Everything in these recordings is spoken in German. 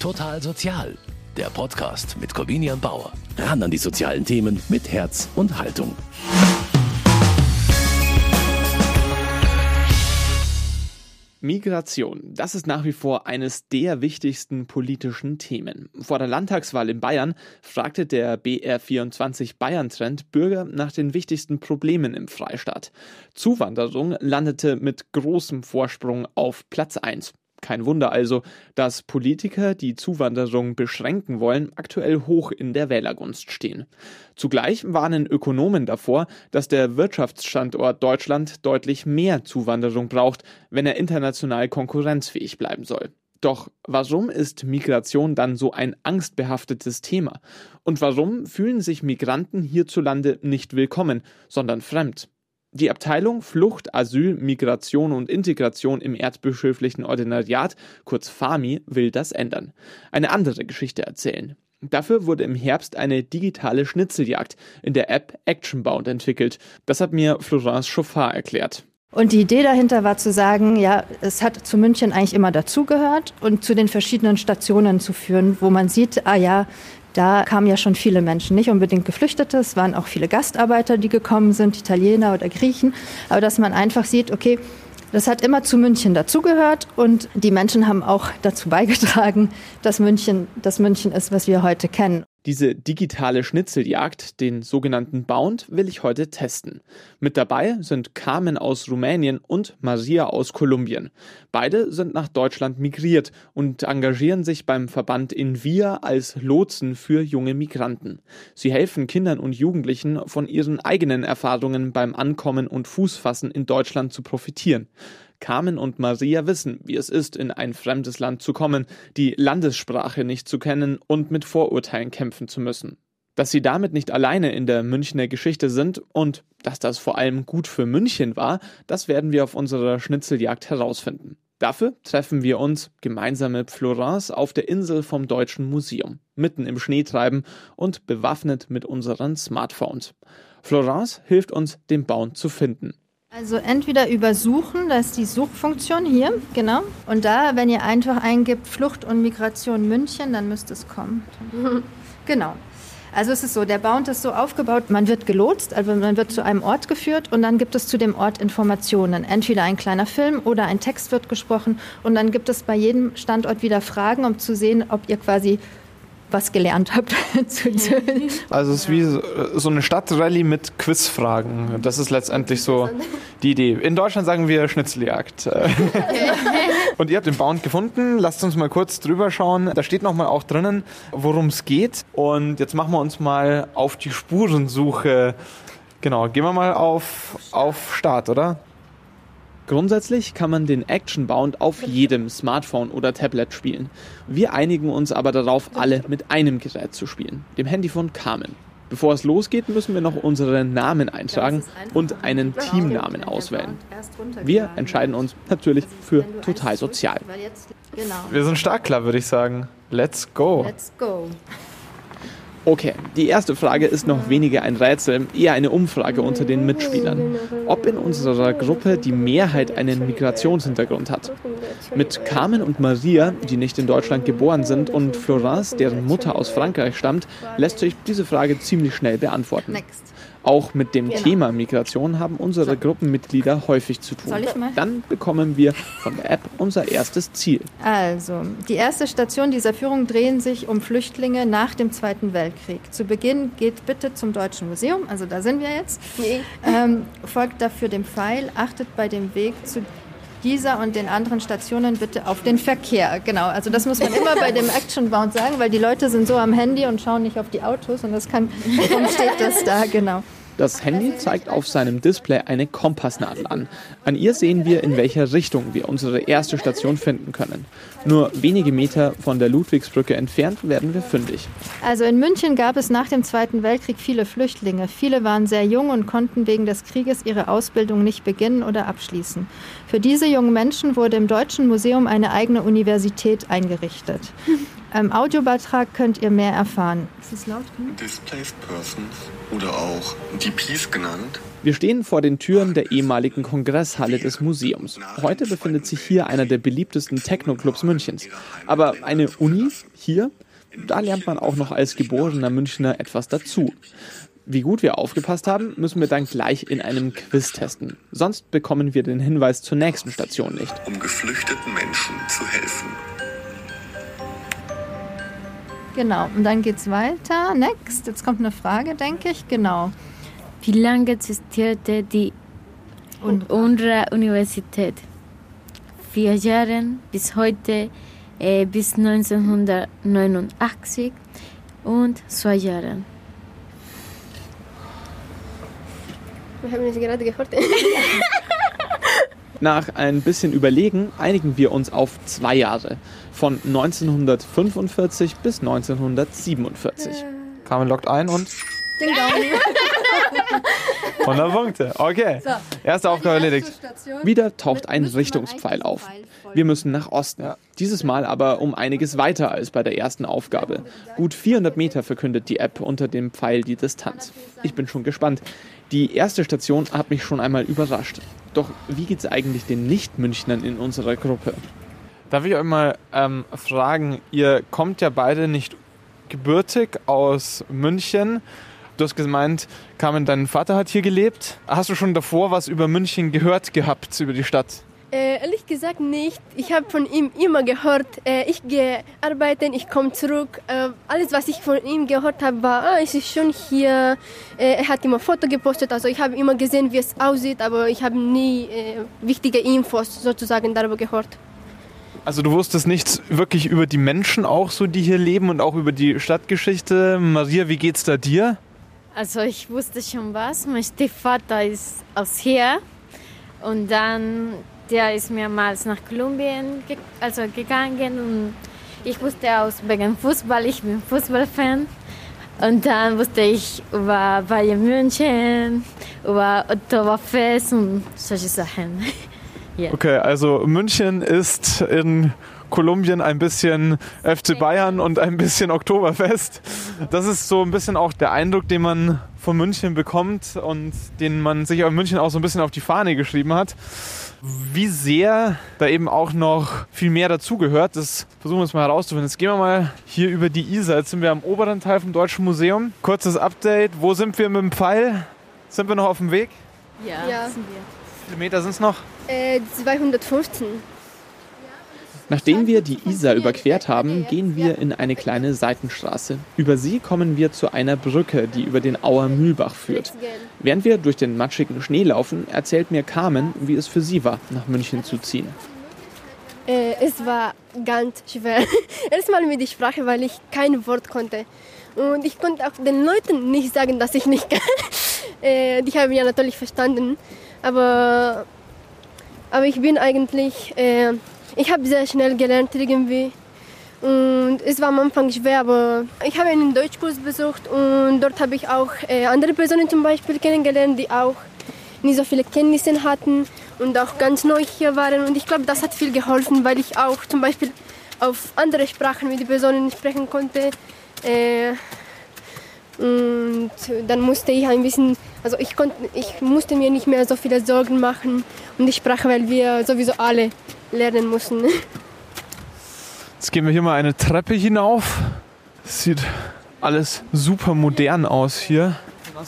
Total Sozial, der Podcast mit Corvinian Bauer. Ran an die sozialen Themen mit Herz und Haltung. Migration, das ist nach wie vor eines der wichtigsten politischen Themen. Vor der Landtagswahl in Bayern fragte der BR24 Bayern Trend Bürger nach den wichtigsten Problemen im Freistaat. Zuwanderung landete mit großem Vorsprung auf Platz 1. Kein Wunder also, dass Politiker, die Zuwanderung beschränken wollen, aktuell hoch in der Wählergunst stehen. Zugleich warnen Ökonomen davor, dass der Wirtschaftsstandort Deutschland deutlich mehr Zuwanderung braucht, wenn er international konkurrenzfähig bleiben soll. Doch warum ist Migration dann so ein angstbehaftetes Thema? Und warum fühlen sich Migranten hierzulande nicht willkommen, sondern fremd? Die Abteilung Flucht, Asyl, Migration und Integration im Erzbischöflichen Ordinariat, kurz FAMI, will das ändern. Eine andere Geschichte erzählen. Dafür wurde im Herbst eine digitale Schnitzeljagd in der App Actionbound entwickelt. Das hat mir Florence Chauffard erklärt. Und die Idee dahinter war zu sagen, ja, es hat zu München eigentlich immer dazugehört und zu den verschiedenen Stationen zu führen, wo man sieht, ah ja, da kamen ja schon viele Menschen, nicht unbedingt Geflüchtete, es waren auch viele Gastarbeiter, die gekommen sind, Italiener oder Griechen, aber dass man einfach sieht, okay, das hat immer zu München dazugehört und die Menschen haben auch dazu beigetragen, dass München das München ist, was wir heute kennen. Diese digitale Schnitzeljagd, den sogenannten Bound, will ich heute testen. Mit dabei sind Carmen aus Rumänien und Maria aus Kolumbien. Beide sind nach Deutschland migriert und engagieren sich beim Verband Invia als Lotsen für junge Migranten. Sie helfen Kindern und Jugendlichen von ihren eigenen Erfahrungen beim Ankommen und Fußfassen in Deutschland zu profitieren. Carmen und Maria wissen, wie es ist, in ein fremdes Land zu kommen, die Landessprache nicht zu kennen und mit Vorurteilen kämpfen zu müssen. Dass sie damit nicht alleine in der Münchner Geschichte sind und dass das vor allem gut für München war, das werden wir auf unserer Schnitzeljagd herausfinden. Dafür treffen wir uns gemeinsam mit Florence auf der Insel vom Deutschen Museum, mitten im Schneetreiben und bewaffnet mit unseren Smartphones. Florence hilft uns, den Baum zu finden. Also entweder über Suchen, da ist die Suchfunktion hier, genau. Und da, wenn ihr einfach eingibt Flucht und Migration München, dann müsste es kommen. genau. Also es ist so, der Bound ist so aufgebaut, man wird gelotst, also man wird zu einem Ort geführt und dann gibt es zu dem Ort Informationen. Entweder ein kleiner Film oder ein Text wird gesprochen und dann gibt es bei jedem Standort wieder Fragen, um zu sehen, ob ihr quasi was gelernt habt. also es ist wie so eine Stadtrallye mit Quizfragen. Das ist letztendlich so die Idee. In Deutschland sagen wir Schnitzeljagd. Und ihr habt den Bound gefunden. Lasst uns mal kurz drüber schauen. Da steht nochmal auch drinnen, worum es geht. Und jetzt machen wir uns mal auf die Spurensuche. Genau, gehen wir mal auf, auf Start, oder? Grundsätzlich kann man den Action Bound auf jedem Smartphone oder Tablet spielen. Wir einigen uns aber darauf, alle mit einem Gerät zu spielen, dem Handy von Carmen. Bevor es losgeht, müssen wir noch unsere Namen eintragen und einen Teamnamen auswählen. Wir entscheiden uns natürlich für total sozial. Wir sind stark klar, würde ich sagen. Let's go. Let's go. Okay, die erste Frage ist noch weniger ein Rätsel, eher eine Umfrage unter den Mitspielern. Ob in unserer Gruppe die Mehrheit einen Migrationshintergrund hat. Mit Carmen und Maria, die nicht in Deutschland geboren sind, und Florence, deren Mutter aus Frankreich stammt, lässt sich diese Frage ziemlich schnell beantworten. Next. Auch mit dem genau. Thema Migration haben unsere Gruppenmitglieder häufig zu tun. Soll ich mal? Dann bekommen wir von der App unser erstes Ziel. Also, die erste Station dieser Führung drehen sich um Flüchtlinge nach dem Zweiten Weltkrieg. Zu Beginn geht bitte zum Deutschen Museum, also da sind wir jetzt. Nee. Ähm, folgt dafür dem Pfeil, achtet bei dem Weg zu dieser und den anderen Stationen bitte auf den Verkehr. Genau, also das muss man immer bei dem Action Bound sagen, weil die Leute sind so am Handy und schauen nicht auf die Autos und das kann, warum steht das da, genau. Das Handy zeigt auf seinem Display eine Kompassnadel an. An ihr sehen wir, in welcher Richtung wir unsere erste Station finden können. Nur wenige Meter von der Ludwigsbrücke entfernt werden wir fündig. Also in München gab es nach dem Zweiten Weltkrieg viele Flüchtlinge. Viele waren sehr jung und konnten wegen des Krieges ihre Ausbildung nicht beginnen oder abschließen. Für diese jungen Menschen wurde im Deutschen Museum eine eigene Universität eingerichtet. Im Audiobeitrag könnt ihr mehr erfahren. Ist es laut Displaced Persons oder auch DPs genannt Wir stehen vor den Türen der ehemaligen Kongresshalle des Museums. Heute befindet sich hier einer der beliebtesten Techno-Clubs Münchens. Aber eine Uni hier, da lernt man auch noch als geborener Münchner etwas dazu. Wie gut wir aufgepasst haben, müssen wir dann gleich in einem Quiz testen. Sonst bekommen wir den Hinweis zur nächsten Station nicht. Um geflüchteten Menschen zu helfen. Genau, und dann geht's weiter. Next, jetzt kommt eine Frage, denke ich. Genau. Wie lange existierte die UNRWA-Universität? Vier Jahre bis heute, äh, bis 1989 und zwei Jahre. Wir haben es gerade gehört. Nach ein bisschen Überlegen einigen wir uns auf zwei Jahre. Von 1945 bis 1947. Carmen lockt ein und Ding dong. 100 Punkte. Okay. So. Erste Aufgabe erledigt. Station. Wieder taucht ein Richtungspfeil auf. Wir müssen nach Osten. Dieses Mal aber um einiges weiter als bei der ersten Aufgabe. Gut 400 Meter verkündet die App unter dem Pfeil die Distanz. Ich bin schon gespannt. Die erste Station hat mich schon einmal überrascht. Doch wie geht's eigentlich den Nicht-Münchnern in unserer Gruppe? Darf ich euch mal ähm, fragen, ihr kommt ja beide nicht gebürtig aus München. Du hast gemeint, Carmen, dein Vater hat hier gelebt. Hast du schon davor was über München gehört gehabt, über die Stadt? Äh, ehrlich gesagt nicht. Ich habe von ihm immer gehört, äh, ich gehe arbeiten, ich komme zurück. Äh, alles, was ich von ihm gehört habe, war, ah, es ist schon hier. Äh, er hat immer Foto gepostet, also ich habe immer gesehen, wie es aussieht, aber ich habe nie äh, wichtige Infos sozusagen darüber gehört. Also du wusstest nichts wirklich über die Menschen auch so, die hier leben und auch über die Stadtgeschichte. Maria, wie geht's da dir? Also ich wusste schon was. Mein Stiefvater ist aus hier und dann der ist mehrmals nach Kolumbien ge also gegangen und ich wusste aus wegen Fußball, ich bin Fußballfan. Und dann wusste ich über Bayern München, über Oktoberfest und solche Sachen. ja. Okay, also München ist in Kolumbien ein bisschen FC Bayern und ein bisschen Oktoberfest. Das ist so ein bisschen auch der Eindruck, den man von München bekommt und den man sich in München auch so ein bisschen auf die Fahne geschrieben hat. Wie sehr da eben auch noch viel mehr dazugehört, das versuchen wir uns mal herauszufinden. Jetzt gehen wir mal hier über die Isar. Jetzt sind wir am oberen Teil vom Deutschen Museum. Kurzes Update. Wo sind wir mit dem Pfeil? Sind wir noch auf dem Weg? Ja, Ja. sind wir. Wie viele Meter sind es noch? Äh, 215. Nachdem wir die Isar überquert haben, gehen wir in eine kleine Seitenstraße. Über sie kommen wir zu einer Brücke, die über den Auer Mühlbach führt. Während wir durch den matschigen Schnee laufen, erzählt mir Carmen, wie es für sie war, nach München zu ziehen. Äh, es war ganz schwer. Erstmal mit der Sprache, weil ich kein Wort konnte. Und ich konnte auch den Leuten nicht sagen, dass ich nicht kann. äh, die haben ja natürlich verstanden. Aber, aber ich bin eigentlich, äh, ich habe sehr schnell gelernt irgendwie. Und es war am Anfang schwer, aber ich habe einen Deutschkurs besucht und dort habe ich auch äh, andere Personen zum Beispiel kennengelernt, die auch nicht so viele Kenntnisse hatten und auch ganz neu hier waren. Und ich glaube, das hat viel geholfen, weil ich auch zum Beispiel auf andere Sprachen mit den Personen sprechen konnte. Und dann musste ich ein bisschen, also ich, konnte, ich musste mir nicht mehr so viele Sorgen machen um die Sprache, weil wir sowieso alle lernen mussten. Jetzt gehen wir hier mal eine Treppe hinauf. Sieht alles super modern aus hier.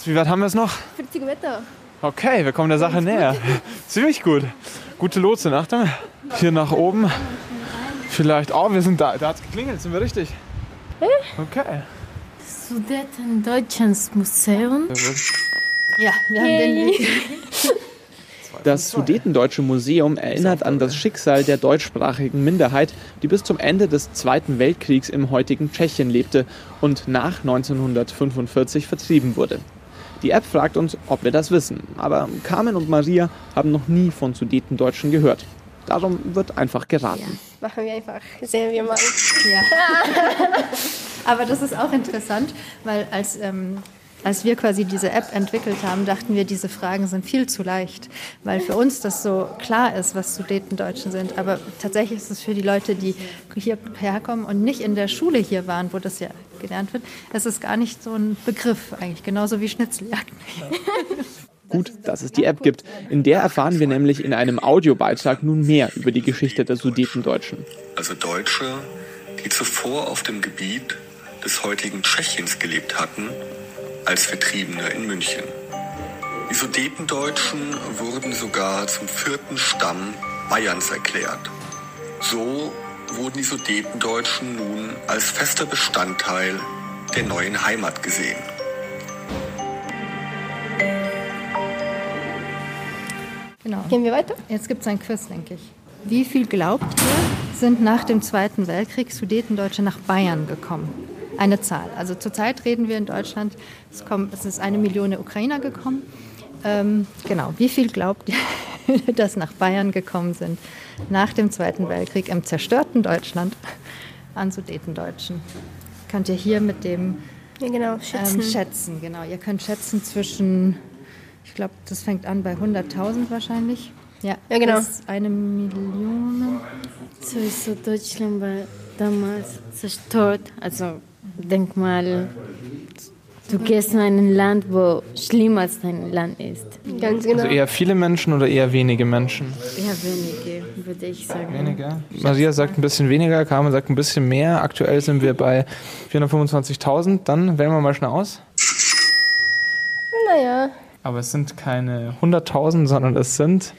Wie weit haben wir es noch? 40 Meter. Okay, wir kommen der Sache näher. Ziemlich gut. Gute Lotse, Achtung. Hier nach oben. Vielleicht. Oh, wir sind da. Da hat es geklingelt. Sind wir richtig? Okay. Sudetendeutschens Museum. Ja, wir haben den Weg. Das Sudetendeutsche Museum erinnert an das Schicksal der deutschsprachigen Minderheit, die bis zum Ende des Zweiten Weltkriegs im heutigen Tschechien lebte und nach 1945 vertrieben wurde. Die App fragt uns, ob wir das wissen, aber Carmen und Maria haben noch nie von Sudetendeutschen gehört. Darum wird einfach geraten. Machen wir einfach, sehen wir mal. Ja. Aber das ist auch interessant, weil als, ähm, als wir quasi diese App entwickelt haben, dachten wir, diese Fragen sind viel zu leicht, weil für uns das so klar ist, was Sudetendeutschen sind. Aber tatsächlich ist es für die Leute, die hierher kommen und nicht in der Schule hier waren, wo das ja gelernt wird, es ist gar nicht so ein Begriff eigentlich, genauso wie Schnitzeljagd. Gut, dass es die App gibt. In der erfahren wir nämlich in einem Audiobeitrag nun mehr über die Geschichte der Sudetendeutschen. Also Deutsche, die zuvor auf dem Gebiet des heutigen Tschechiens gelebt hatten, als Vertriebene in München. Die Sudetendeutschen wurden sogar zum vierten Stamm Bayerns erklärt. So wurden die Sudetendeutschen nun als fester Bestandteil der neuen Heimat gesehen. Genau. Gehen wir weiter? Jetzt gibt es ein Quiz, denke ich. Wie viel glaubt ihr, sind nach dem Zweiten Weltkrieg Sudetendeutsche nach Bayern gekommen? Eine Zahl. Also zurzeit reden wir in Deutschland, es, kommen, es ist eine Million Ukrainer gekommen. Ähm, genau, wie viel glaubt ihr, dass nach Bayern gekommen sind nach dem Zweiten Weltkrieg im zerstörten Deutschland an Sudetendeutschen? Könnt ihr hier mit dem Ja, genau, schätzen. ähm, schätzen, genau. Ihr könnt schätzen zwischen, ich glaube, das fängt an bei 100.000 wahrscheinlich. Ja, Ja, genau. bis eine Million. Sowieso Deutschland war damals zerstört. Also denk mal, du gehst in ein Land, wo schlimmer als dein Land ist. Ganz genau. Also eher viele Menschen oder eher wenige Menschen? Eher wenige, würde ich sagen. Weniger. Maria sagt ein bisschen weniger, Carmen sagt ein bisschen mehr. Aktuell sind wir bei 425.000. Dann wählen wir mal schnell aus. naja, Aber es sind keine 100.000, sondern es sind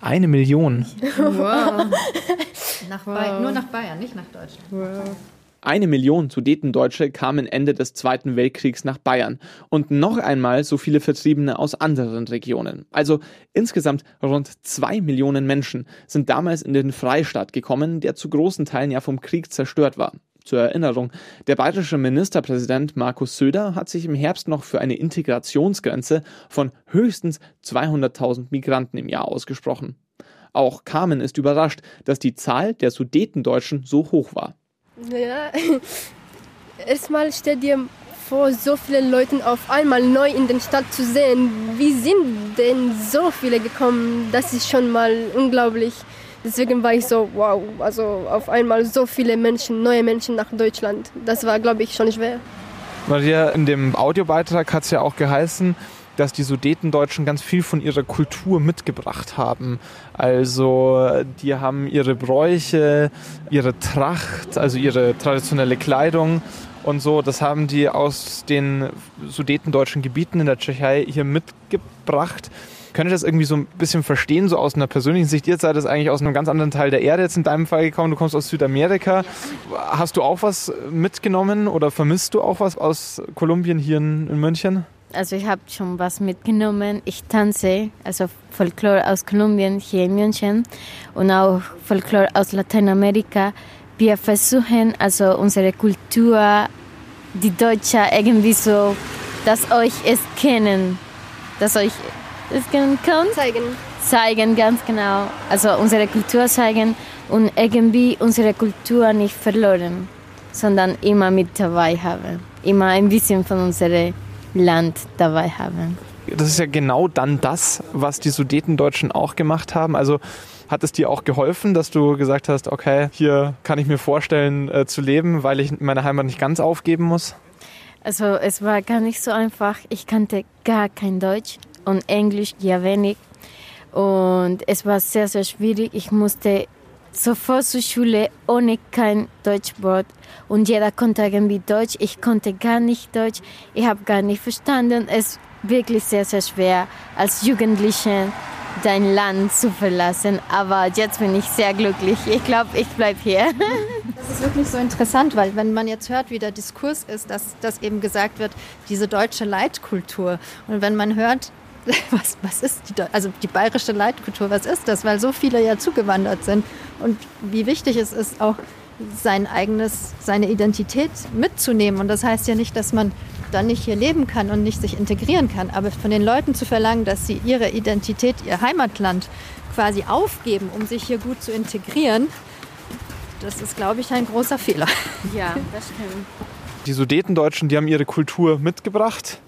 eine Million. Nach Bay- nur nach Bayern, nicht nach Deutschland. Eine Million Sudetendeutsche kamen Ende des Zweiten Weltkriegs nach Bayern und noch einmal so viele Vertriebene aus anderen Regionen. Also insgesamt rund zwei Millionen Menschen sind damals in den Freistaat gekommen, der zu großen Teilen ja vom Krieg zerstört war. Zur Erinnerung, der bayerische Ministerpräsident Markus Söder hat sich im Herbst noch für eine Integrationsgrenze von höchstens 200.000 Migranten im Jahr ausgesprochen. Auch Carmen ist überrascht, dass die Zahl der Sudetendeutschen so hoch war. Ja, erstmal stell dir vor, so viele Leute auf einmal neu in der Stadt zu sehen. Wie sind denn so viele gekommen? Das ist schon mal unglaublich. Deswegen war ich so, wow, also auf einmal so viele Menschen, neue Menschen nach Deutschland. Das war, glaube ich, schon schwer. Maria, in dem Audiobeitrag hat es ja auch geheißen, dass die Sudetendeutschen ganz viel von ihrer Kultur mitgebracht haben. Also die haben ihre Bräuche, ihre Tracht, also ihre traditionelle Kleidung und so, das haben die aus den sudetendeutschen Gebieten in der Tschechei hier mitgebracht. Könnt ihr das irgendwie so ein bisschen verstehen, so aus einer persönlichen Sicht? Ihr seid das eigentlich aus einem ganz anderen Teil der Erde jetzt in deinem Fall gekommen. Du kommst aus Südamerika. Hast du auch was mitgenommen oder vermisst du auch was aus Kolumbien hier in München? Also ich habe schon was mitgenommen. Ich tanze, also Folklore aus Kolumbien hier in München und auch Folklore aus Lateinamerika. Wir versuchen also unsere Kultur, die Deutsche irgendwie so, dass euch es kennen, dass euch es kennen kann, Zeigen. zeigen ganz genau. Also unsere Kultur zeigen und irgendwie unsere Kultur nicht verloren, sondern immer mit dabei haben, immer ein bisschen von unserem Land dabei haben. Das ist ja genau dann das, was die Sudetendeutschen auch gemacht haben. Also hat es dir auch geholfen, dass du gesagt hast, okay, hier kann ich mir vorstellen äh, zu leben, weil ich meine Heimat nicht ganz aufgeben muss? Also es war gar nicht so einfach. Ich kannte gar kein Deutsch und Englisch ja wenig. Und es war sehr, sehr schwierig. Ich musste sofort zur Schule ohne kein Deutschwort. Und jeder konnte irgendwie Deutsch. Ich konnte gar nicht Deutsch. Ich habe gar nicht verstanden. Es ist wirklich sehr, sehr schwer als Jugendliche dein Land zu verlassen. Aber jetzt bin ich sehr glücklich. Ich glaube, ich bleibe hier. Das ist wirklich so interessant, weil wenn man jetzt hört, wie der Diskurs ist, dass, dass eben gesagt wird, diese deutsche Leitkultur. Und wenn man hört, was, was ist die, also die bayerische Leitkultur, was ist das? Weil so viele ja zugewandert sind und wie wichtig es ist, auch sein eigenes, seine Identität mitzunehmen. Und das heißt ja nicht, dass man dann nicht hier leben kann und nicht sich integrieren kann. Aber von den Leuten zu verlangen, dass sie ihre Identität, ihr Heimatland quasi aufgeben, um sich hier gut zu integrieren, das ist, glaube ich, ein großer Fehler. Ja, das stimmt. Die Sudetendeutschen, die haben ihre Kultur mitgebracht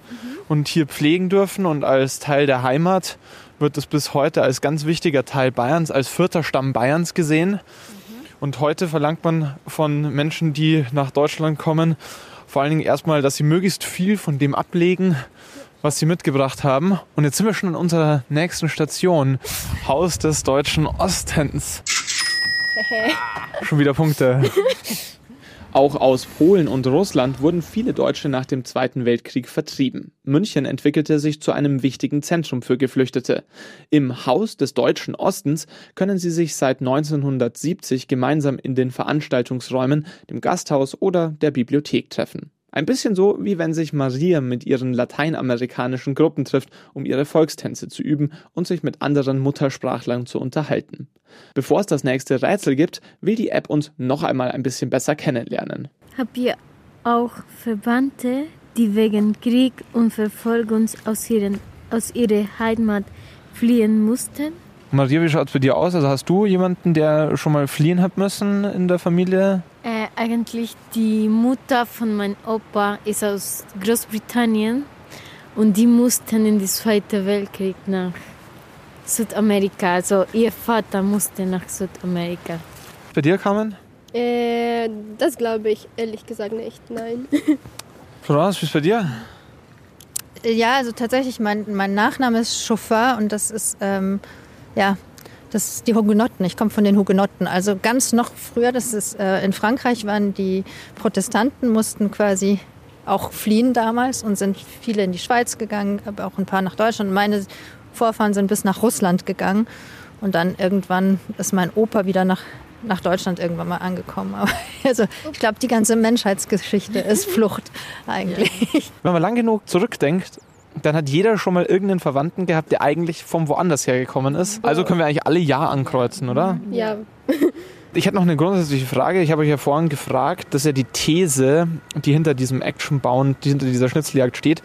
und hier pflegen dürfen und als Teil der Heimat wird es bis heute als ganz wichtiger Teil Bayerns, als vierter Stamm Bayerns gesehen. Und heute verlangt man von Menschen, die nach Deutschland kommen, vor allen Dingen erstmal, dass sie möglichst viel von dem ablegen, was sie mitgebracht haben. Und jetzt sind wir schon an unserer nächsten Station. Haus des deutschen Ostens. schon wieder Punkte. Auch aus Polen und Russland wurden viele Deutsche nach dem Zweiten Weltkrieg vertrieben. München entwickelte sich zu einem wichtigen Zentrum für Geflüchtete. Im Haus des deutschen Ostens können sie sich seit 1970 gemeinsam in den Veranstaltungsräumen, dem Gasthaus oder der Bibliothek treffen. Ein bisschen so, wie wenn sich Maria mit ihren lateinamerikanischen Gruppen trifft, um ihre Volkstänze zu üben und sich mit anderen Muttersprachlern zu unterhalten. Bevor es das nächste Rätsel gibt, will die App uns noch einmal ein bisschen besser kennenlernen. Habt ihr auch Verwandte, die wegen Krieg und Verfolgung aus, ihren, aus ihrer Heimat fliehen mussten? Maria, wie schaut es bei dir aus? Also hast du jemanden, der schon mal fliehen hat müssen in der Familie? Äh, eigentlich die Mutter von meinem Opa ist aus Großbritannien und die mussten in den Zweiten Weltkrieg nach Südamerika. Also ihr Vater musste nach Südamerika. Bei dir, Carmen? Äh, das glaube ich ehrlich gesagt nicht, nein. Florence, wie ist bei dir? Ja, also tatsächlich, mein, mein Nachname ist Chauffeur und das ist, ähm, ja, das ist die Hugenotten. Ich komme von den Hugenotten. Also ganz noch früher, das ist äh, in Frankreich waren die Protestanten, mussten quasi auch fliehen damals und sind viele in die Schweiz gegangen, aber auch ein paar nach Deutschland. Meine Vorfahren sind bis nach Russland gegangen und dann irgendwann ist mein Opa wieder nach, nach Deutschland irgendwann mal angekommen. Aber also ich glaube, die ganze Menschheitsgeschichte ist Flucht eigentlich. Wenn man lang genug zurückdenkt, dann hat jeder schon mal irgendeinen Verwandten gehabt, der eigentlich vom woanders hergekommen ist. Also können wir eigentlich alle Ja ankreuzen, oder? Ja. Ich hätte noch eine grundsätzliche Frage. Ich habe euch ja vorhin gefragt, dass ja die These, die hinter diesem Action-Bauen, die hinter dieser Schnitzeljagd steht,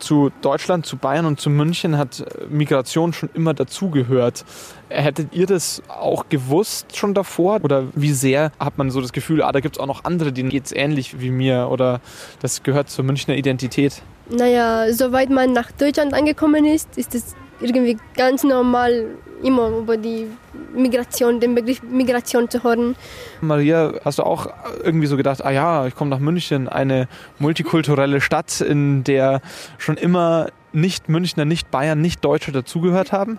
zu Deutschland, zu Bayern und zu München hat Migration schon immer dazugehört. Hättet ihr das auch gewusst schon davor? Oder wie sehr hat man so das Gefühl, ah, da gibt es auch noch andere, denen geht es ähnlich wie mir? Oder das gehört zur Münchner Identität? Naja, soweit man nach Deutschland angekommen ist, ist es irgendwie ganz normal, immer über die Migration, den Begriff Migration zu hören. Maria, hast du auch irgendwie so gedacht, ah ja, ich komme nach München, eine multikulturelle Stadt, in der schon immer nicht Münchner, nicht Bayern, nicht Deutsche dazugehört haben?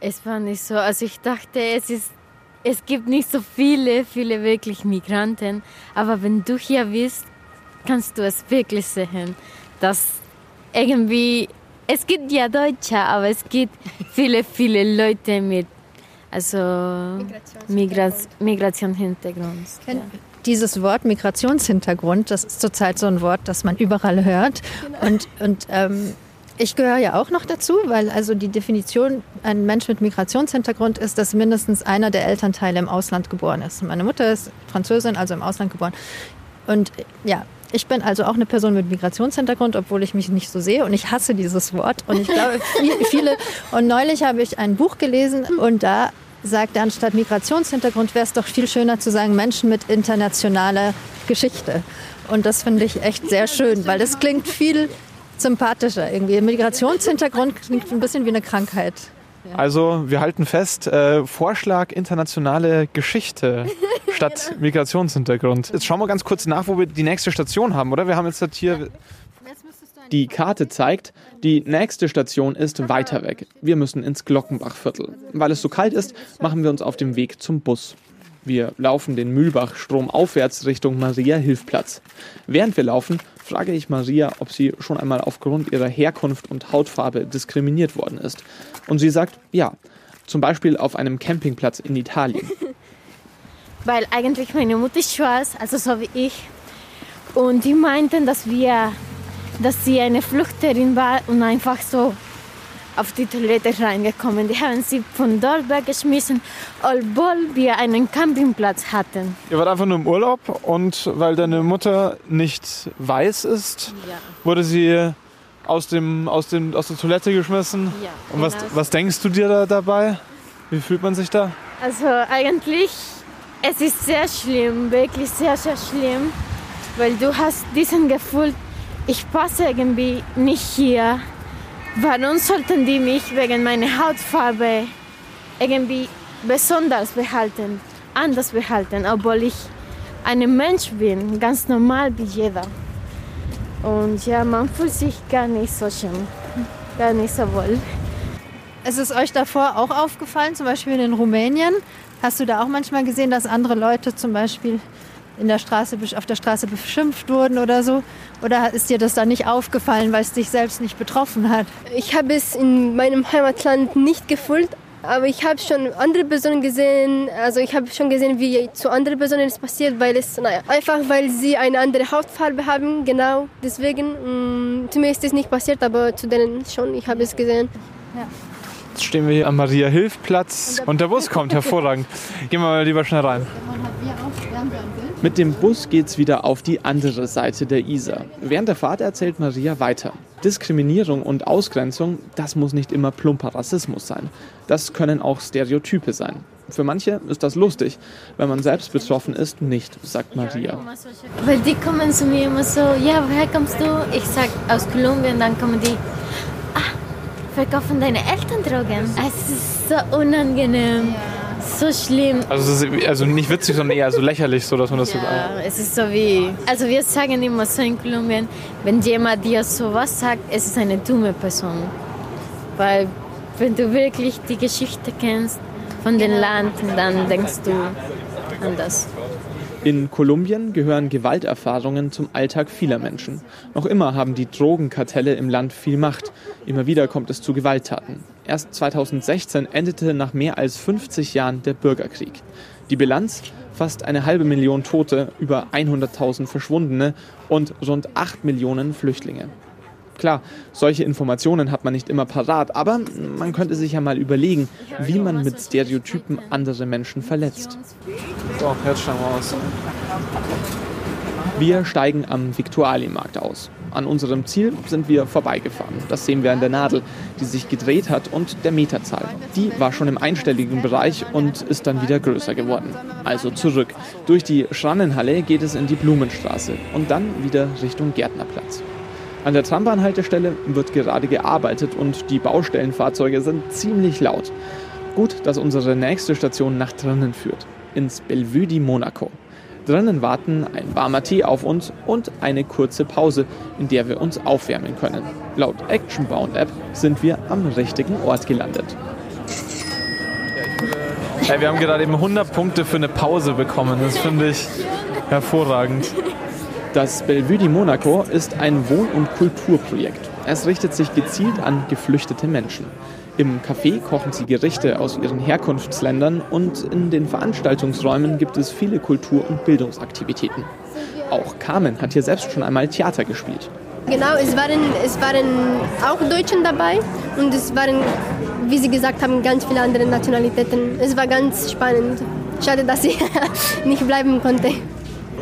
Es war nicht so. Also ich dachte, es ist es gibt nicht so viele, viele wirklich Migranten, aber wenn du hier bist, kannst du es wirklich sehen, dass irgendwie es gibt ja Deutsche, aber es gibt viele, viele Leute mit also Migrationshintergrund. Migrationshintergrund. Ja. Dieses Wort Migrationshintergrund, das ist zurzeit so ein Wort, das man überall hört. Genau. Und, und ähm, ich gehöre ja auch noch dazu, weil also die Definition, ein Mensch mit Migrationshintergrund ist, dass mindestens einer der Elternteile im Ausland geboren ist. Meine Mutter ist Französin, also im Ausland geboren. Und ja, ich bin also auch eine Person mit Migrationshintergrund, obwohl ich mich nicht so sehe. Und ich hasse dieses Wort. Und ich glaube, viele. Und neulich habe ich ein Buch gelesen und da sagt er, anstatt Migrationshintergrund wäre es doch viel schöner zu sagen Menschen mit internationaler Geschichte. Und das finde ich echt sehr schön, weil das klingt viel sympathischer irgendwie. Migrationshintergrund klingt ein bisschen wie eine Krankheit. Also wir halten fest, äh, Vorschlag internationale Geschichte statt genau. Migrationshintergrund. Jetzt schauen wir ganz kurz nach, wo wir die nächste Station haben, oder? Wir haben jetzt hier... Die Karte zeigt, die nächste Station ist weiter weg. Wir müssen ins Glockenbachviertel. Weil es so kalt ist, machen wir uns auf dem Weg zum Bus. Wir laufen den Mühlbach stromaufwärts Richtung Maria-Hilfplatz. Während wir laufen, frage ich Maria, ob sie schon einmal aufgrund ihrer Herkunft und Hautfarbe diskriminiert worden ist. Und sie sagt, ja, zum Beispiel auf einem Campingplatz in Italien. Weil eigentlich meine Mutter ist schwarz, also so wie ich. Und die meinten, dass wir, dass sie eine Flüchterin war und einfach so auf die Toilette reingekommen. Die haben sie von dort weggeschmissen, obwohl wir einen Campingplatz hatten. Ihr wart einfach nur im Urlaub und weil deine Mutter nicht weiß ist, ja. wurde sie aus, dem, aus, dem, aus der Toilette geschmissen. Ja, und was, genau. was denkst du dir da dabei? Wie fühlt man sich da? Also eigentlich, es ist sehr schlimm, wirklich sehr, sehr schlimm, weil du hast diesen Gefühl, ich passe irgendwie nicht hier Warum sollten die mich wegen meiner Hautfarbe irgendwie besonders behalten, anders behalten, obwohl ich ein Mensch bin, ganz normal wie jeder? Und ja, man fühlt sich gar nicht so schön, gar nicht so wohl. Ist es euch davor auch aufgefallen, zum Beispiel in Rumänien? Hast du da auch manchmal gesehen, dass andere Leute zum Beispiel in der Straße, auf der Straße beschimpft wurden oder so? Oder ist dir das da nicht aufgefallen, weil es dich selbst nicht betroffen hat? Ich habe es in meinem Heimatland nicht gefühlt, aber ich habe schon andere Personen gesehen. Also ich habe schon gesehen, wie zu anderen Personen es passiert, weil es, naja, einfach weil sie eine andere Hautfarbe haben, genau deswegen. Mh, mm, zu mir ist es nicht passiert, aber zu denen schon, ich habe es gesehen. Ja. Jetzt stehen wir hier am Maria-Hilf-Platz und der Bus kommt hervorragend. Gehen wir mal lieber schnell rein. Mit dem Bus geht's wieder auf die andere Seite der Isar. Während der Fahrt erzählt Maria weiter. Diskriminierung und Ausgrenzung, das muss nicht immer plumper Rassismus sein. Das können auch Stereotype sein. Für manche ist das lustig, wenn man selbst betroffen ist, nicht, sagt Maria. Weil die kommen zu mir immer so, ja, woher kommst du? Ich sag aus Kolumbien, dann kommen die, ah, verkaufen deine Eltern Drogen. Es ist so unangenehm. Ja so schlimm. Also, also nicht witzig, sondern eher so lächerlich, so dass man das ja, so es ist so wie, also wir sagen immer so in Kolumbien, wenn jemand dir sowas sagt, es ist eine dumme Person. Weil wenn du wirklich die Geschichte kennst von dem Land, dann denkst du an das. In Kolumbien gehören Gewalterfahrungen zum Alltag vieler Menschen. Noch immer haben die Drogenkartelle im Land viel Macht. Immer wieder kommt es zu Gewalttaten. Erst 2016 endete nach mehr als 50 Jahren der Bürgerkrieg. Die Bilanz? Fast eine halbe Million Tote, über 100.000 Verschwundene und rund 8 Millionen Flüchtlinge. Klar, solche Informationen hat man nicht immer parat, aber man könnte sich ja mal überlegen, wie man mit Stereotypen andere Menschen verletzt. So, jetzt schauen wir aus. Wir steigen am Viktualienmarkt aus. An unserem Ziel sind wir vorbeigefahren. Das sehen wir an der Nadel, die sich gedreht hat und der Meterzahl. Die war schon im einstelligen Bereich und ist dann wieder größer geworden. Also zurück. Durch die Schrannenhalle geht es in die Blumenstraße und dann wieder Richtung Gärtnerplatz. An der Trambahnhaltestelle wird gerade gearbeitet und die Baustellenfahrzeuge sind ziemlich laut. Gut, dass unsere nächste Station nach drinnen führt, ins Bellevue di Monaco. Drinnen warten ein warmer Tee auf uns und eine kurze Pause, in der wir uns aufwärmen können. Laut Actionbound App sind wir am richtigen Ort gelandet. Ja, wir haben gerade eben 100 Punkte für eine Pause bekommen. Das finde ich hervorragend. Das Bellevue di Monaco ist ein Wohn- und Kulturprojekt. Es richtet sich gezielt an geflüchtete Menschen. Im Café kochen sie Gerichte aus ihren Herkunftsländern und in den Veranstaltungsräumen gibt es viele Kultur- und Bildungsaktivitäten. Auch Carmen hat hier selbst schon einmal Theater gespielt. Genau, es waren, es waren auch Deutschen dabei und es waren, wie Sie gesagt haben, ganz viele andere Nationalitäten. Es war ganz spannend. Schade, dass ich nicht bleiben konnte.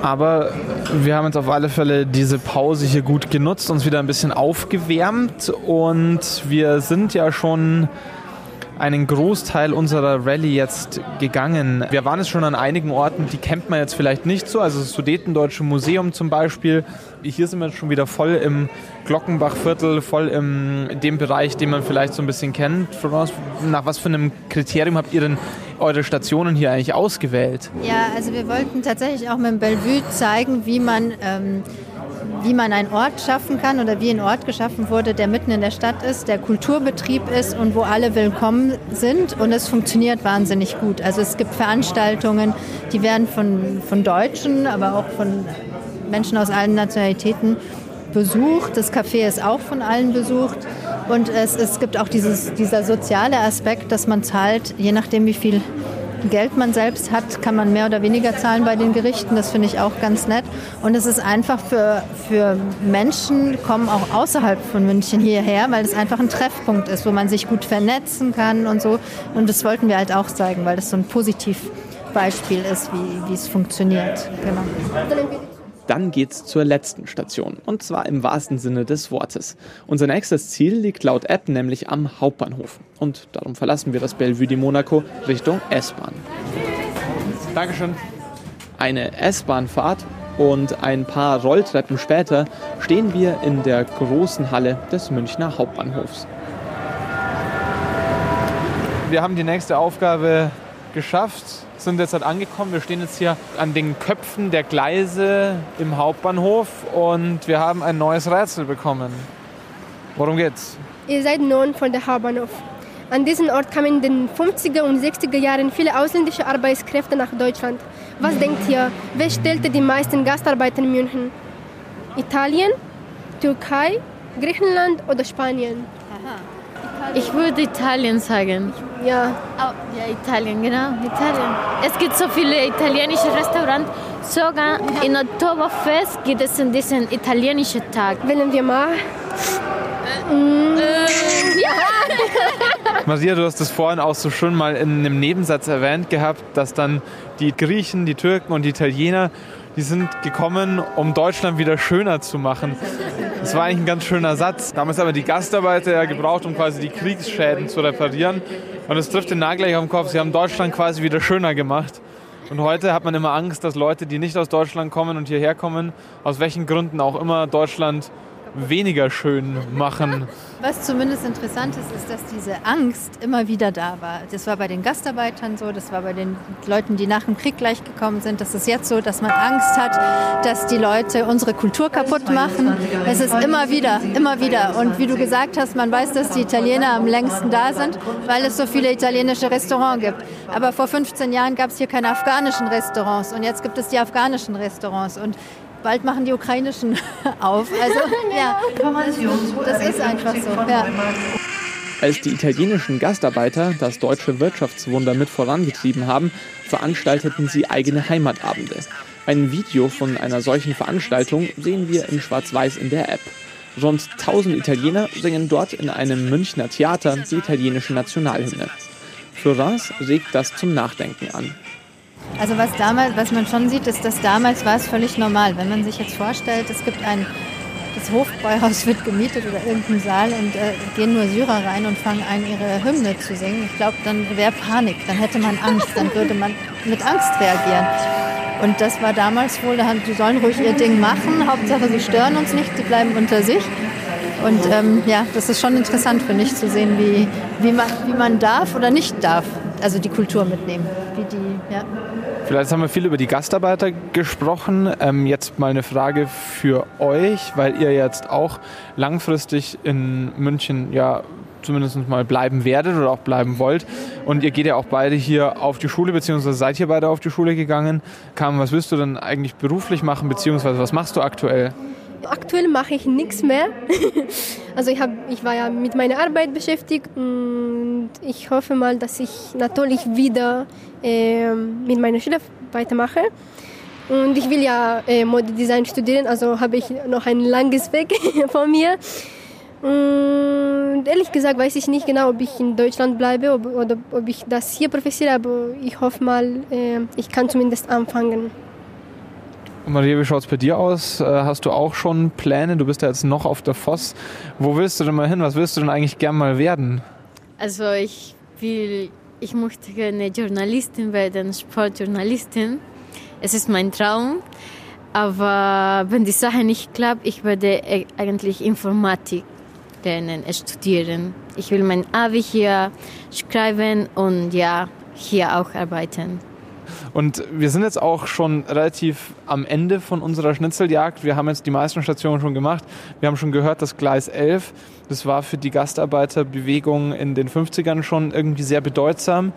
Aber wir haben jetzt auf alle Fälle diese Pause hier gut genutzt, uns wieder ein bisschen aufgewärmt und wir sind ja schon einen Großteil unserer Rallye jetzt gegangen. Wir waren jetzt schon an einigen Orten, die kennt man jetzt vielleicht nicht so. Also das Sudetendeutsche Museum zum Beispiel. Hier sind wir jetzt schon wieder voll im Glockenbachviertel, voll in dem Bereich, den man vielleicht so ein bisschen kennt. Nach was für einem Kriterium habt ihr denn eure Stationen hier eigentlich ausgewählt? Ja, also wir wollten tatsächlich auch mit dem Bellevue zeigen, wie man ähm, wie man einen Ort schaffen kann oder wie ein Ort geschaffen wurde, der mitten in der Stadt ist, der Kulturbetrieb ist und wo alle willkommen sind. Und es funktioniert wahnsinnig gut. Also es gibt Veranstaltungen, die werden von, von Deutschen, aber auch von Menschen aus allen Nationalitäten besucht. Das Café ist auch von allen besucht. Und es, es gibt auch dieses, dieser soziale Aspekt, dass man zahlt, je nachdem wie viel Geld man selbst hat, kann man mehr oder weniger zahlen bei den Gerichten. Das finde ich auch ganz nett. Und es ist einfach für, für Menschen, kommen auch außerhalb von München hierher, weil es einfach ein Treffpunkt ist, wo man sich gut vernetzen kann und so. Und das wollten wir halt auch zeigen, weil das so ein Positivbeispiel ist, wie, wie es funktioniert. Genau. Dann geht's zur letzten Station. Und zwar im wahrsten Sinne des Wortes. Unser nächstes Ziel liegt laut App nämlich am Hauptbahnhof. Und darum verlassen wir das Bellevue de Monaco Richtung S-Bahn. Dankeschön. Eine S-Bahn-Fahrt und ein paar Rolltreppen später stehen wir in der großen Halle des Münchner Hauptbahnhofs. Wir haben die nächste Aufgabe geschafft, sind jetzt halt angekommen. Wir stehen jetzt hier an den Köpfen der Gleise im Hauptbahnhof und wir haben ein neues Rätsel bekommen. Worum geht's? Ihr seid nun von der Hauptbahnhof. An diesen Ort kamen in den 50er und 60er Jahren viele ausländische Arbeitskräfte nach Deutschland. Was denkt ihr, wer stellte die meisten Gastarbeiter in München? Italien, Türkei, Griechenland oder Spanien? Ich würde Italien sagen. Ja, Oh, ja, Italien, genau, Italien. Es gibt so viele italienische Restaurants. Sogar in Oktoberfest gibt es diesen italienischen Tag. wählen wir mal. Maria, du hast es vorhin auch so schön mal in einem Nebensatz erwähnt gehabt, dass dann die Griechen, die Türken und die Italiener, die sind gekommen, um Deutschland wieder schöner zu machen. Das war eigentlich ein ganz schöner Satz. Damals haben wir die Gastarbeiter ja gebraucht, um quasi die Kriegsschäden zu reparieren. Und es trifft den Nagel gleich auf den Kopf. Sie haben Deutschland quasi wieder schöner gemacht. Und heute hat man immer Angst, dass Leute, die nicht aus Deutschland kommen und hierher kommen, aus welchen Gründen auch immer, Deutschland weniger schön machen. Was zumindest interessant ist, ist, dass diese Angst immer wieder da war. Das war bei den Gastarbeitern so, das war bei den Leuten, die nach dem Krieg gleich gekommen sind. Das ist jetzt so, dass man Angst hat, dass die Leute unsere Kultur kaputt machen. Es ist immer wieder, immer wieder. Und wie du gesagt hast, man weiß, dass die Italiener am längsten da sind, weil es so viele italienische Restaurants gibt. Aber vor 15 Jahren gab es hier keine afghanischen Restaurants und jetzt gibt es die afghanischen Restaurants. Und bald machen die ukrainischen auf. Also ja, das ist einfach so. Ja. Als die italienischen Gastarbeiter das deutsche Wirtschaftswunder mit vorangetrieben haben, veranstalteten sie eigene Heimatabende. Ein Video von einer solchen Veranstaltung sehen wir in Schwarz-Weiß in der App. Rund 1000 Italiener singen dort in einem Münchner Theater die italienische Nationalhymne. Für Reims regt das zum Nachdenken an. Also was damals, was man schon sieht, ist, dass damals war es völlig normal. Wenn man sich jetzt vorstellt, es gibt ein, das Hofbräuhaus wird gemietet oder irgendein Saal und äh, gehen nur Syrer rein und fangen an, ihre Hymne zu singen. Ich glaube, dann wäre Panik, dann hätte man Angst, dann würde man mit Angst reagieren. Und das war damals wohl, da haben- die sollen ruhig ihr Ding machen, Hauptsache sie stören uns nicht, sie bleiben unter sich. Und ähm, ja, das ist schon interessant, finde ich, zu sehen, wie, wie, man, wie man darf oder nicht darf, also die Kultur mitnehmen. Wie die, ja. Vielleicht haben wir viel über die Gastarbeiter gesprochen. Ähm, jetzt mal eine Frage für euch, weil ihr jetzt auch langfristig in München ja zumindest mal bleiben werdet oder auch bleiben wollt. Und ihr geht ja auch beide hier auf die Schule, beziehungsweise seid ihr beide auf die Schule gegangen. Kam, was willst du denn eigentlich beruflich machen, beziehungsweise was machst du aktuell? Aktuell mache ich nichts mehr. Also ich, hab, ich war ja mit meiner Arbeit beschäftigt und ich hoffe mal, dass ich natürlich wieder ähm, mit meiner Schule weitermache. Und ich will ja äh, Modedesign studieren, also habe ich noch ein langes Weg vor mir. Und ehrlich gesagt weiß ich nicht genau, ob ich in Deutschland bleibe ob, oder ob ich das hier professiere, aber ich hoffe mal, äh, ich kann zumindest anfangen. Und Maria, wie schaut es bei dir aus? Äh, Hast du auch schon Pläne? Du bist ja jetzt noch auf der Voss. Wo willst du denn mal hin? Was willst du denn eigentlich gern mal werden? Also ich will, ich möchte gerne Journalistin werden, Sportjournalistin. Es ist mein Traum. Aber wenn die Sache nicht klappt, ich werde e- eigentlich Informatik lernen, äh, studieren. Ich will mein Abi hier schreiben und ja, hier auch arbeiten. Und wir sind jetzt auch schon relativ am Ende von unserer Schnitzeljagd. Wir haben jetzt die meisten Stationen schon gemacht. Wir haben schon gehört, dass Gleis 11, das war für die Gastarbeiterbewegung in den 50ern schon irgendwie sehr bedeutsam.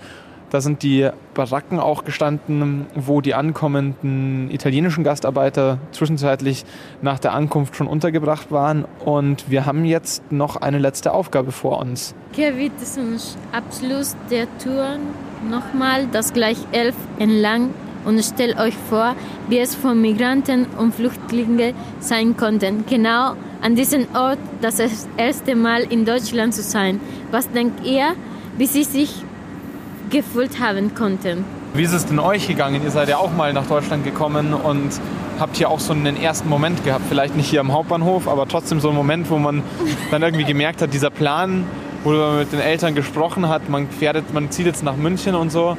Da sind die Baracken auch gestanden, wo die ankommenden italienischen Gastarbeiter zwischenzeitlich nach der Ankunft schon untergebracht waren. Und wir haben jetzt noch eine letzte Aufgabe vor uns. Hier wird zum Abschluss der Tour nochmal das gleich elf entlang und stellt euch vor, wie es von Migranten und Flüchtlingen sein konnten. Genau an diesem Ort das erste Mal in Deutschland zu sein. Was denkt ihr, wie sie sich gefühlt haben konnten? Wie ist es denn euch gegangen? Ihr seid ja auch mal nach Deutschland gekommen und habt hier auch so einen ersten Moment gehabt. Vielleicht nicht hier am Hauptbahnhof, aber trotzdem so einen Moment, wo man dann irgendwie gemerkt hat, dieser Plan, wo man mit den Eltern gesprochen hat, man, fährt, man zieht jetzt nach München und so.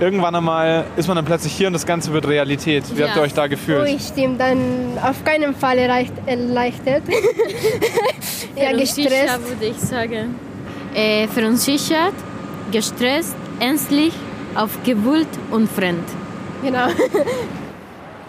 Irgendwann einmal ist man dann plötzlich hier und das Ganze wird Realität. Wie Ja. habt ihr euch da Oh, gefühlt? ich stimmt, dann auf keinen Fall erleichtert. ja, gestresst. Verunsichert, würde ich sagen. Äh, verunsichert, gestresst, ängstlich auf gewollt und fremd. Genau.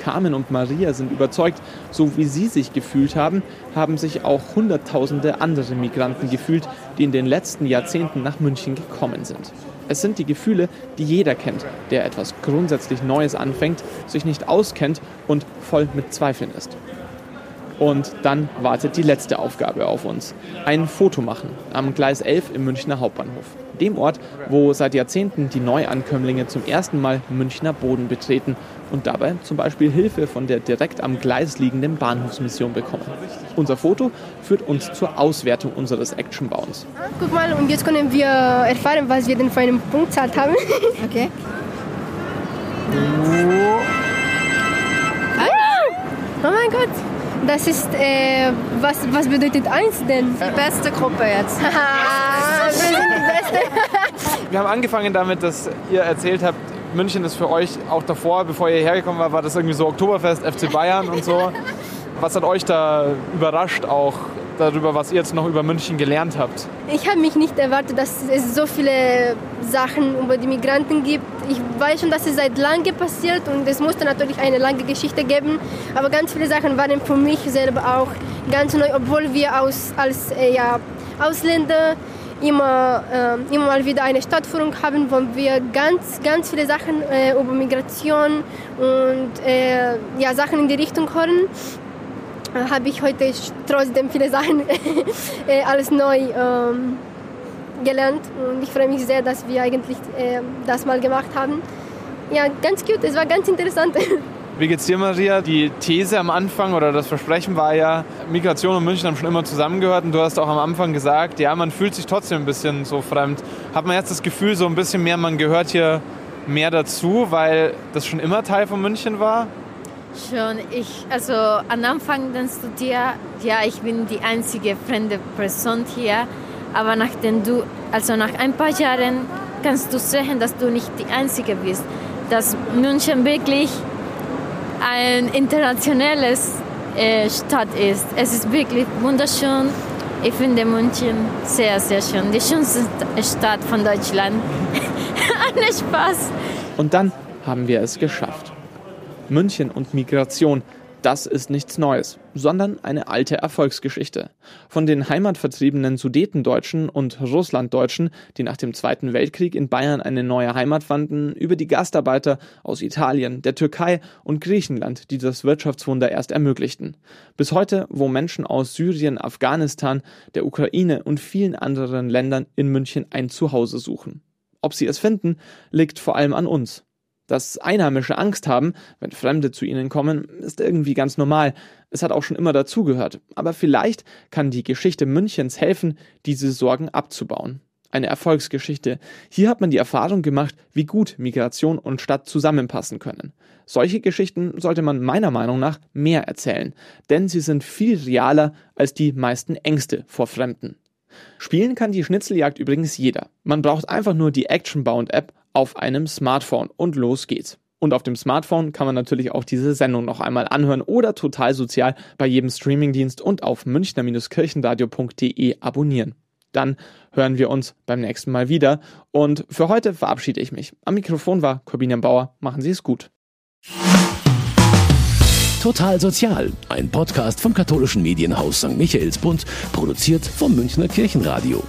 Carmen und Maria sind überzeugt, so wie sie sich gefühlt haben, haben sich auch Hunderttausende andere Migranten gefühlt, die in den letzten Jahrzehnten nach München gekommen sind. Es sind die Gefühle, die jeder kennt, der etwas grundsätzlich Neues anfängt, sich nicht auskennt und voll mit Zweifeln ist. Und dann wartet die letzte Aufgabe auf uns. Ein Foto machen am Gleis 11 im Münchner Hauptbahnhof. Dem Ort, wo seit Jahrzehnten die Neuankömmlinge zum ersten Mal Münchner Boden betreten und dabei zum Beispiel Hilfe von der direkt am Gleis liegenden Bahnhofsmission bekommen. Unser Foto führt uns zur Auswertung unseres Actionbauens. Guck mal, und jetzt können wir erfahren, was wir denn für einen Punktzahl haben. Okay. Oh mein Gott. Das ist, äh, was, was bedeutet eins denn? Die beste Gruppe jetzt. Ah, wir sind die Beste. Wir haben angefangen damit, dass ihr erzählt habt, München ist für euch auch davor, bevor ihr hergekommen war, war das irgendwie so Oktoberfest, FC Bayern und so. Was hat euch da überrascht auch darüber, was ihr jetzt noch über München gelernt habt? Ich habe mich nicht erwartet, dass es so viele Sachen über die Migranten gibt. Ich weiß schon, dass es seit langem passiert und es musste natürlich eine lange Geschichte geben. Aber ganz viele Sachen waren für mich selber auch ganz neu, obwohl wir aus, als äh, ja, Ausländer immer, äh, immer mal wieder eine Stadtführung haben, wo wir ganz, ganz viele Sachen äh, über Migration und äh, ja, Sachen in die Richtung hören habe ich heute trotzdem viele Sachen äh, alles neu ähm, gelernt und ich freue mich sehr, dass wir eigentlich äh, das mal gemacht haben. Ja, ganz gut, es war ganz interessant. Wie geht's dir, Maria? Die These am Anfang oder das Versprechen war ja, Migration und München haben schon immer zusammengehört und du hast auch am Anfang gesagt, ja, man fühlt sich trotzdem ein bisschen so fremd. Hat man jetzt das Gefühl, so ein bisschen mehr, man gehört hier mehr dazu, weil das schon immer Teil von München war? Schon, ich, also am Anfang denkst du dir, ja, ich bin die einzige fremde Person hier, aber nachdem du, also nach ein paar Jahren kannst du sehen, dass du nicht die Einzige bist, dass München wirklich ein internationales äh, Stadt ist. Es ist wirklich wunderschön. Ich finde München sehr, sehr schön. Die schönste Stadt von Deutschland. Ein Spaß. Und dann haben wir es geschafft. München und Migration, das ist nichts Neues, sondern eine alte Erfolgsgeschichte. Von den heimatvertriebenen Sudetendeutschen und Russlanddeutschen, die nach dem Zweiten Weltkrieg in Bayern eine neue Heimat fanden, über die Gastarbeiter aus Italien, der Türkei und Griechenland, die das Wirtschaftswunder erst ermöglichten. Bis heute, wo Menschen aus Syrien, Afghanistan, der Ukraine und vielen anderen Ländern in München ein Zuhause suchen. Ob sie es finden, liegt vor allem an uns. Dass Einheimische Angst haben, wenn Fremde zu ihnen kommen, ist irgendwie ganz normal. Es hat auch schon immer dazugehört. Aber vielleicht kann die Geschichte Münchens helfen, diese Sorgen abzubauen. Eine Erfolgsgeschichte. Hier hat man die Erfahrung gemacht, wie gut Migration und Stadt zusammenpassen können. Solche Geschichten sollte man meiner Meinung nach mehr erzählen, denn sie sind viel realer als die meisten Ängste vor Fremden. Spielen kann die Schnitzeljagd übrigens jeder. Man braucht einfach nur die Actionbound-App auf einem Smartphone und los geht's. Und auf dem Smartphone kann man natürlich auch diese Sendung noch einmal anhören oder total sozial bei jedem Streamingdienst und auf münchner-kirchenradio.de abonnieren. Dann hören wir uns beim nächsten Mal wieder. Und für heute verabschiede ich mich. Am Mikrofon war Corbinian Bauer. Machen Sie es gut. Total Sozial, ein Podcast vom katholischen Medienhaus St. Michaelsbund, produziert vom Münchner Kirchenradio.